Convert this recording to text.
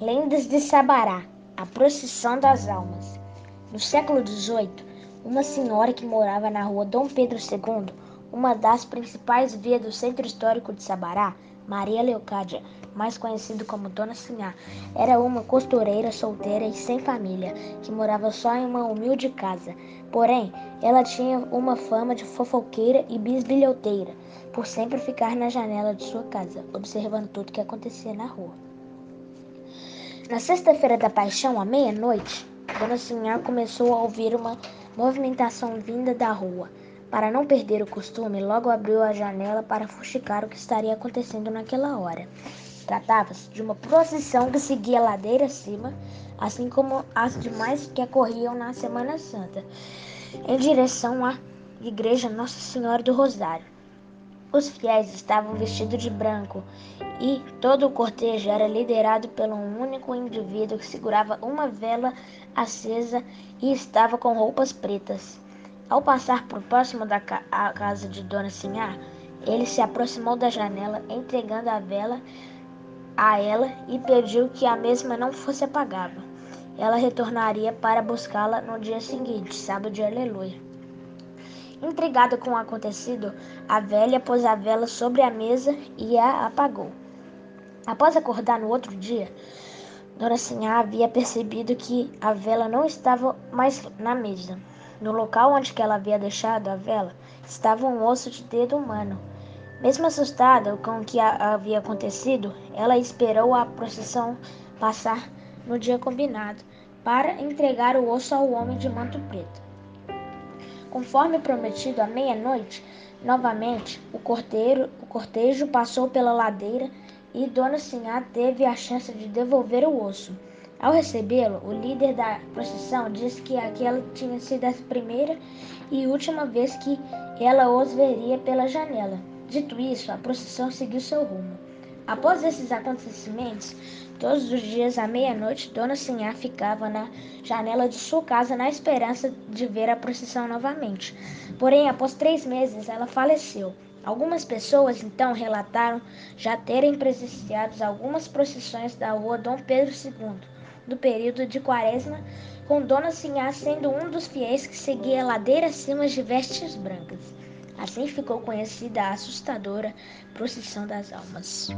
Lendas de Sabará A Procissão das Almas. No século XVIII, uma senhora que morava na rua Dom Pedro II, uma das principais vias do centro histórico de Sabará, Maria Leocádia, mais conhecida como Dona Sinhá, era uma costureira solteira e sem família, que morava só em uma humilde casa. Porém, ela tinha uma fama de fofoqueira e bisbilhoteira, por sempre ficar na janela de sua casa, observando tudo que acontecia na rua. Na sexta-feira da paixão, à meia-noite, Dona Sinhá começou a ouvir uma movimentação vinda da rua. Para não perder o costume, logo abriu a janela para fuxicar o que estaria acontecendo naquela hora. Tratava-se de uma procissão que seguia ladeira acima, assim como as demais que ocorriam na Semana Santa, em direção à Igreja Nossa Senhora do Rosário. Os fiéis estavam vestidos de branco e todo o cortejo era liderado por um único indivíduo que segurava uma vela acesa e estava com roupas pretas. Ao passar por próximo da ca casa de Dona Sinhá, ele se aproximou da janela, entregando a vela a ela e pediu que a mesma não fosse apagada. Ela retornaria para buscá-la no dia seguinte, sábado de Aleluia. Intrigada com o acontecido, a velha pôs a vela sobre a mesa e a apagou. Após acordar no outro dia, Dona Sinhá havia percebido que a vela não estava mais na mesa. No local onde ela havia deixado a vela estava um osso de dedo humano. Mesmo assustada com o que havia acontecido, ela esperou a procissão passar no dia combinado para entregar o osso ao homem de manto preto. Conforme prometido, à meia-noite, novamente o, corteiro, o cortejo passou pela ladeira e Dona Sinhá teve a chance de devolver o osso. Ao recebê-lo, o líder da procissão disse que aquela tinha sido a primeira e última vez que ela os veria pela janela. Dito isso, a procissão seguiu seu rumo. Após esses acontecimentos, todos os dias à meia-noite, Dona Sinhá ficava na janela de sua casa na esperança de ver a procissão novamente. Porém, após três meses, ela faleceu. Algumas pessoas então relataram já terem presenciado algumas procissões da rua Dom Pedro II, do período de Quaresma, com Dona Sinhá sendo um dos fiéis que seguia a ladeira acima de vestes brancas. Assim ficou conhecida a assustadora procissão das almas.